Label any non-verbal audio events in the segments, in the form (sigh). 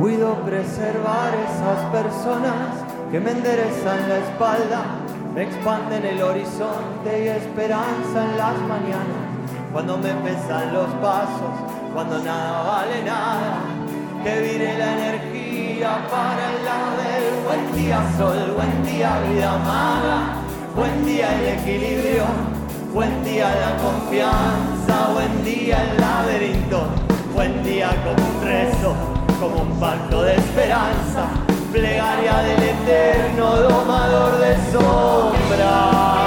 Cuido preservar esas personas que me enderezan la espalda, me expanden el horizonte y esperanza en las mañanas. Cuando me pesan los pasos, cuando nada vale nada, que vire la energía para el lado del buen día sol, buen día vida amada, buen día el equilibrio, buen día la confianza, buen día el laberinto, buen día como un rezo, como un pacto de esperanza, plegaria del eterno domador de sombra.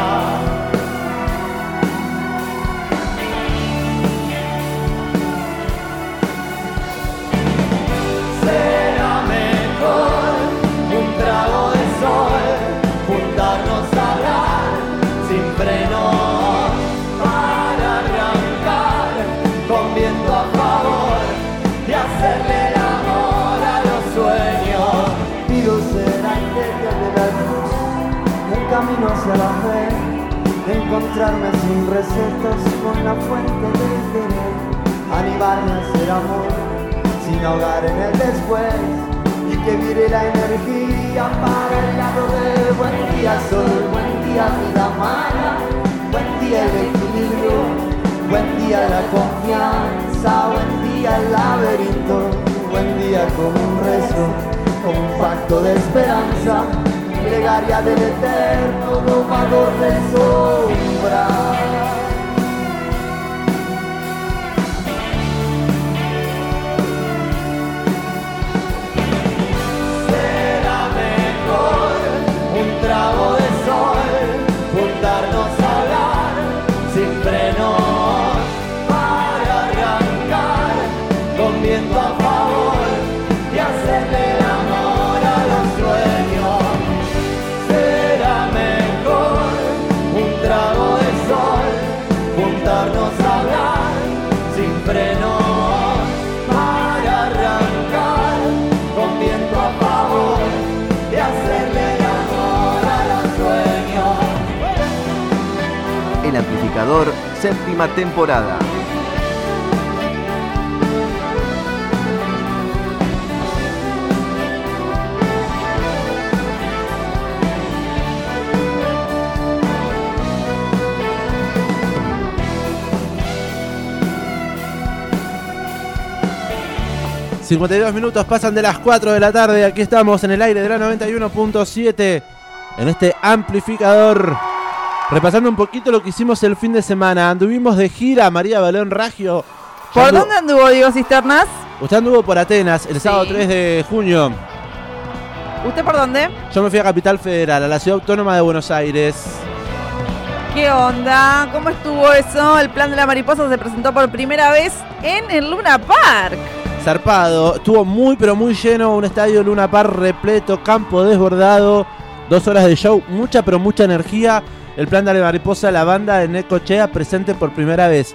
Camino hacia la fe, de encontrarme sin recetas con la fuente del querer, animarme a ser amor sin ahogar en el después y que vire la energía para el lado del buen día. Sol, buen día vida mala, buen día el equilibrio, buen día la confianza, buen día el laberinto, buen día como un rezo, como un pacto de esperanza, plegaria del eterno domador de sombra. El amplificador, séptima temporada. y 52 minutos pasan de las 4 de la tarde. Aquí estamos en el aire de la 91.7 en este amplificador. Repasando un poquito lo que hicimos el fin de semana. Anduvimos de gira María Balón Ragio. ¿Por dónde anduvo Diego Cisternas? Usted anduvo por Atenas el Sí. sábado 3 de junio. ¿Usted por dónde? Yo me fui a Capital Federal, a la ciudad autónoma de Buenos Aires. ¿Qué onda? ¿Cómo estuvo eso? El plan de la mariposa se presentó por primera vez en el Luna Park. Zarpado, estuvo muy pero muy lleno, un estadio Luna Park repleto, campo desbordado, dos horas de show, mucha pero mucha energía. El plan de la mariposa, la banda de Necochea presente por primera vez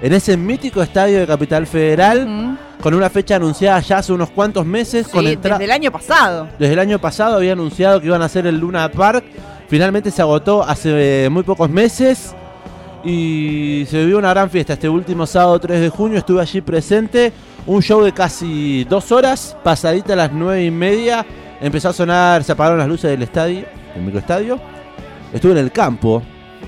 en ese mítico estadio de Capital Federal, con una fecha anunciada ya hace unos cuantos meses. Sí, desde el año pasado. Desde el año pasado había anunciado que iban a hacer el Luna Park. Finalmente se agotó hace eh, muy pocos meses. Y se vivió una gran fiesta. Este último sábado 3 de junio estuve allí presente. Un show de casi dos horas. Pasadita a las nueve y media. Empezó a sonar, se apagaron las luces del estadio, el microestadio. Estuve en el campo,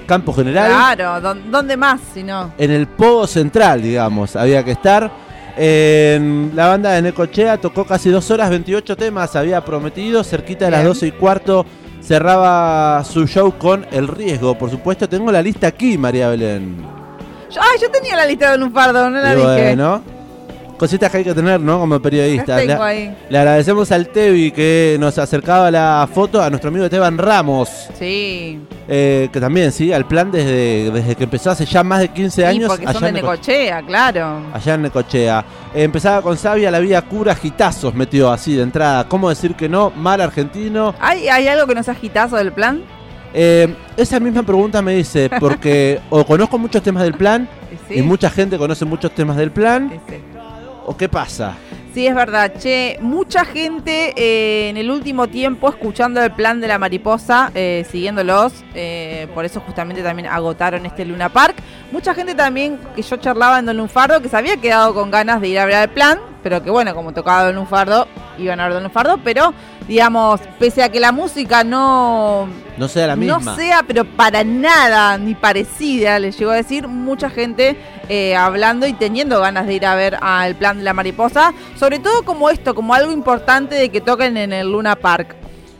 campo general. Claro, ¿dó- ¿dónde más si no? En el pogo central, digamos, había que estar. En la banda de Necochea tocó casi dos horas, 28 temas, había prometido. Cerquita de las Bien. 12 y cuarto cerraba su show con El Riesgo. Por supuesto, tengo la lista aquí, María Belén. Yo, ay, yo tenía la lista de Lunfardo, no la Y dije. bueno, cositas que hay que tener, ¿no? Como periodista. Tengo Le, ahí. le agradecemos al Tevi que nos acercaba la foto, a nuestro amigo Esteban Ramos, Sí. eh, que también sigue al plan desde, desde que empezó hace ya más de 15 Sí, años. porque son allá de en Neco- Necochea, claro. allá en Necochea. Eh, empezaba con Sabia, la vía cura, gitazos metió así de entrada. ¿Cómo decir que no? Mal argentino. ¿Hay, ¿Hay algo que no sea gitazo del plan? Eh, esa misma pregunta me dice, porque (laughs) o conozco muchos temas del plan, Sí. y mucha gente conoce muchos temas del plan, Sí, sí. O qué pasa. Sí, es verdad. Che, mucha gente eh, en el último tiempo escuchando el plan de la mariposa, eh, siguiéndolos. eh, por eso justamente también agotaron este Luna Park. Mucha gente también que yo charlaba en Don Lunfardo que se había quedado con ganas de ir a ver el plan, pero que bueno, como tocaba Don Lunfardo, iban a ver Don Lunfardo, pero digamos, pese a que la música no, No sea la misma. no sea, pero para nada ni parecida, les llegó a decir mucha gente eh, hablando y teniendo ganas de ir a ver al plan de la mariposa, sobre todo como esto, como algo importante de que toquen en el Luna Park,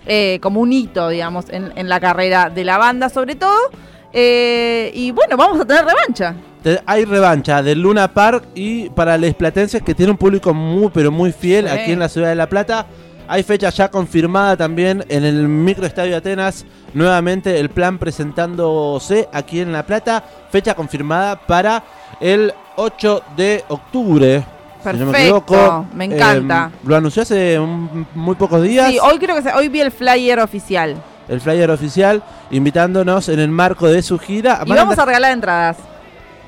eh, como un hito, digamos, en, en la carrera de la banda, sobre todo. Eh, y bueno, vamos a tener revancha. Hay revancha del Luna Park y para los platenses que tiene un público muy pero muy fiel Sí. aquí en la ciudad de La Plata. Hay fecha ya confirmada también en el microestadio Atenas. Nuevamente el plan presentándose aquí en La Plata. Fecha confirmada para el 8 de octubre. si no me Perfecto, equivoco. me encanta. Eh, lo anunció hace un- muy pocos días. Sí, hoy creo que se- hoy vi el flyer oficial. El flyer oficial invitándonos en el marco de su gira. Y vamos a regalar entradas.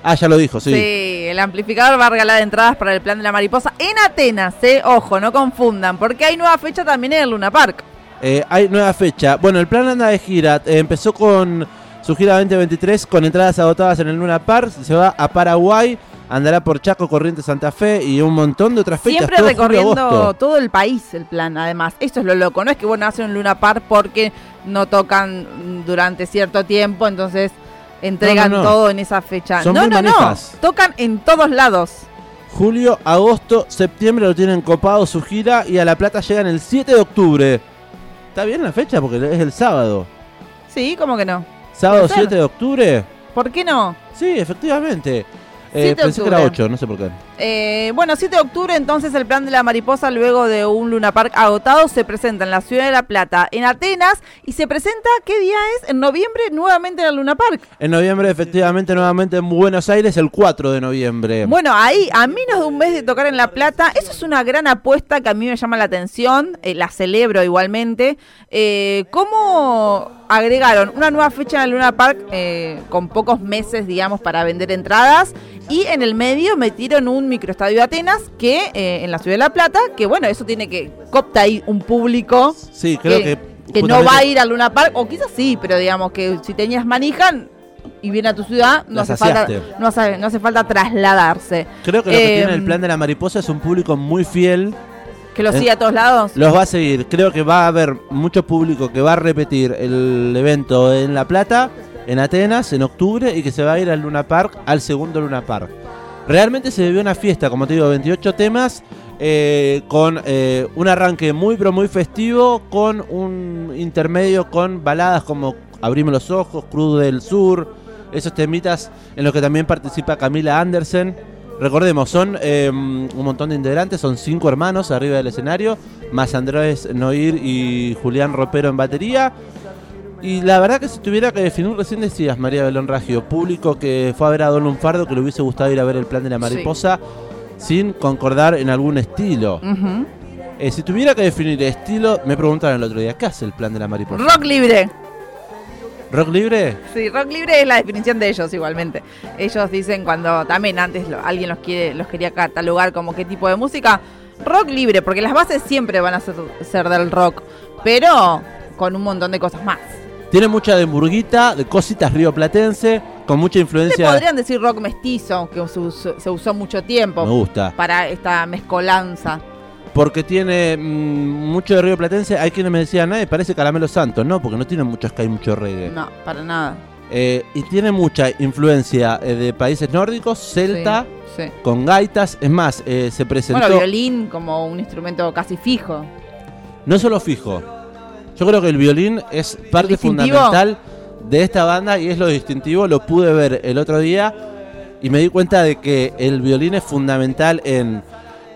Ah, ya lo dijo, sí. Sí. el amplificador va a regalar entradas para el plan de la mariposa en Atenas, eh. Ojo, no confundan, porque hay nueva fecha también en el Luna Park. Eh, hay nueva fecha. Bueno, el plan anda de gira. Eh, empezó con su gira 2023 con entradas agotadas en el Luna Park. Se va a Paraguay. Andará por Chaco, Corrientes, Santa Fe y un montón de otras fechas. Siempre todo recorriendo todo el país el plan, además. Esto es lo loco, no es que bueno hacen un Luna Park porque no tocan durante cierto tiempo, entonces entregan No, no, no. todo en esa fecha. Son no, no, no, tocan en todos lados. Julio, agosto, septiembre lo tienen copado su gira y a La Plata llegan el 7 de octubre. ¿Está bien la fecha? Porque es el sábado. Sí, ¿cómo que no? ¿Sábado Puede ser. 7 de octubre? ¿Por qué no? Sí, efectivamente. 7 Eh, pensé que era octubre. 8, no sé por qué. Eh, bueno, 7 de octubre entonces el plan de la mariposa luego de un Luna Park agotado se presenta en la ciudad de La Plata, en Atenas y se presenta, ¿qué día es? En noviembre nuevamente en el Luna Park. En noviembre, efectivamente, nuevamente en Buenos Aires, el 4 de noviembre. Bueno, ahí a menos de un mes de tocar en La Plata, eso es una gran apuesta que a mí me llama la atención, eh, la celebro igualmente. Eh, ¿Cómo agregaron una nueva fecha en el Luna Park eh, con pocos meses, digamos, para vender entradas? Y en el medio metieron un microestadio de Atenas que eh, en la ciudad de La Plata, que bueno, eso tiene que copta ahí un público Sí, creo que, que. que no va a ir al Luna Park, o quizás sí, pero digamos que si tenías manija y viene a tu ciudad, no hace, falta, no, hace, no hace falta trasladarse. Creo que lo que Eh, tiene el plan de la mariposa es un público muy fiel. Que lo Eh, sigue a todos lados. Los va a seguir. Creo que va a haber mucho público que va a repetir el evento en La Plata, en Atenas, en octubre, y que se va a ir al Luna Park, al segundo Luna Park. Realmente se vivió una fiesta, como te digo, 28 temas, eh, con eh, un arranque muy, pero muy festivo, con un intermedio con baladas como Abrime los Ojos, Cruz del Sur, esos temitas en los que también participa Camila Andersen. Recordemos, son eh, un montón de integrantes, son cinco hermanos arriba del escenario, más Andrés Noir y Julián Ropero en batería. Y la verdad que si tuviera que definir, recién decías, María Belón Raggio, público que fue a ver a Don Lunfardo, que le hubiese gustado ir a ver el plan de la mariposa, sin concordar en algún estilo. Eh, si tuviera que definir estilo, me preguntaron el otro día, ¿qué hace el plan de la mariposa? Rock libre. ¿Rock libre? Sí, rock libre es la definición de ellos igualmente. Ellos dicen cuando también antes lo- alguien los quiere los quería catalogar como qué tipo de música, rock libre, porque las bases siempre van a ser, ser del rock, pero con un montón de cosas más. Tiene mucha de murguita, de cositas rioplatense, con mucha Se influencia. podrían decir rock mestizo, que se usó, mucho tiempo Me gusta. para esta mezcolanza. Porque tiene mm, mucho de río platense. Hay quienes me decían, ay, parece Caramelo Santos. No, porque no tiene mucho que hay mucho reggae. No, para nada. Eh, y tiene mucha influencia eh, de países nórdicos, celta, Sí, sí. con gaitas. Es más, eh, se presentó. Bueno, violín como un instrumento casi fijo. No solo fijo. Yo creo que el violín es parte distintivo? fundamental de esta banda y es lo distintivo. Lo pude ver el otro día y me di cuenta de que el violín es fundamental en,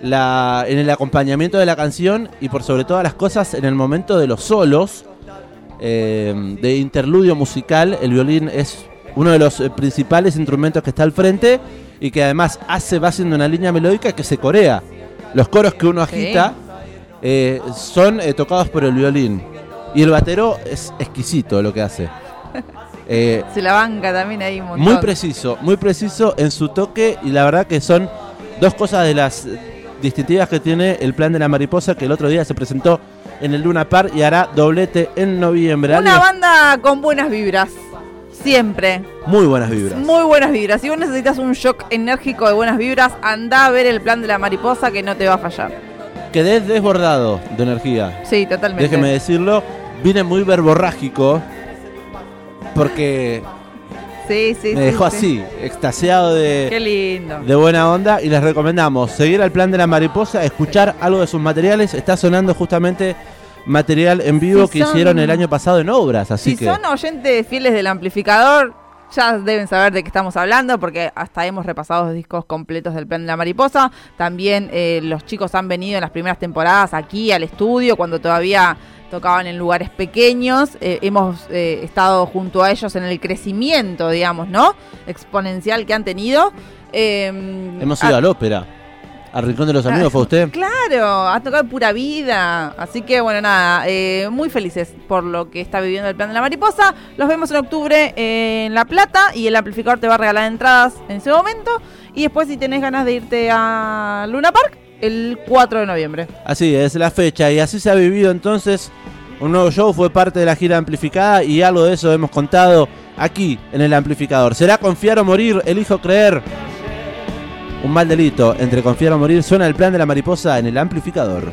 la, en el acompañamiento de la canción y por sobre todas las cosas en el momento de los solos eh, de interludio musical. El violín es uno de los eh, principales instrumentos que está al frente y que además hace, va haciendo una línea melódica que se corea. Los coros que uno agita eh, son eh, tocados por el violín. Y el batero es exquisito lo que hace. (laughs) Eh, Se la banca también ahí un montón. muy preciso, muy preciso en su toque y la verdad que son dos cosas de las distintivas que tiene el plan de la mariposa que el otro día se presentó en el Luna Park y hará doblete en noviembre. Una banda con buenas vibras. Siempre. Muy buenas vibras. Muy buenas vibras. Si vos necesitas un shock enérgico de buenas vibras, anda a ver el plan de la mariposa que no te va a fallar. Quedé desbordado de energía. Sí, totalmente. Déjeme decirlo. Vine muy verborrágico porque Sí, sí, me sí, dejó sí. así, extasiado de, Qué lindo. de buena onda y les recomendamos seguir al plan de la mariposa, escuchar algo de sus materiales. Está sonando justamente material en vivo Si que son- hicieron el año pasado en obras, así si que son oyentes fieles del amplificador, ya deben saber de qué estamos hablando, porque hasta hemos repasado los discos completos del Plan de la Mariposa. También eh, los chicos han venido en las primeras temporadas aquí al estudio, cuando todavía tocaban en lugares pequeños. Eh, hemos eh, estado junto a ellos en el crecimiento, digamos, ¿no? Exponencial que han tenido. Eh, hemos a- ido al ópera. Al Rincón de los Ah, Amigos fue usted. Claro, ha tocado pura vida. Así que bueno, nada, eh, muy felices por lo que está viviendo el plan de la mariposa. Los vemos en octubre en La Plata y el amplificador te va a regalar entradas en ese momento. Y después si tenés ganas de irte a Luna Park, el 4 de noviembre. Así es la fecha y así se ha vivido entonces. Un nuevo show fue parte de la gira amplificada y algo de eso hemos contado aquí en el amplificador. ¿Será confiar o morir? Elijo creer. Un mal delito entre confiar o morir suena el plan de la mariposa en el amplificador.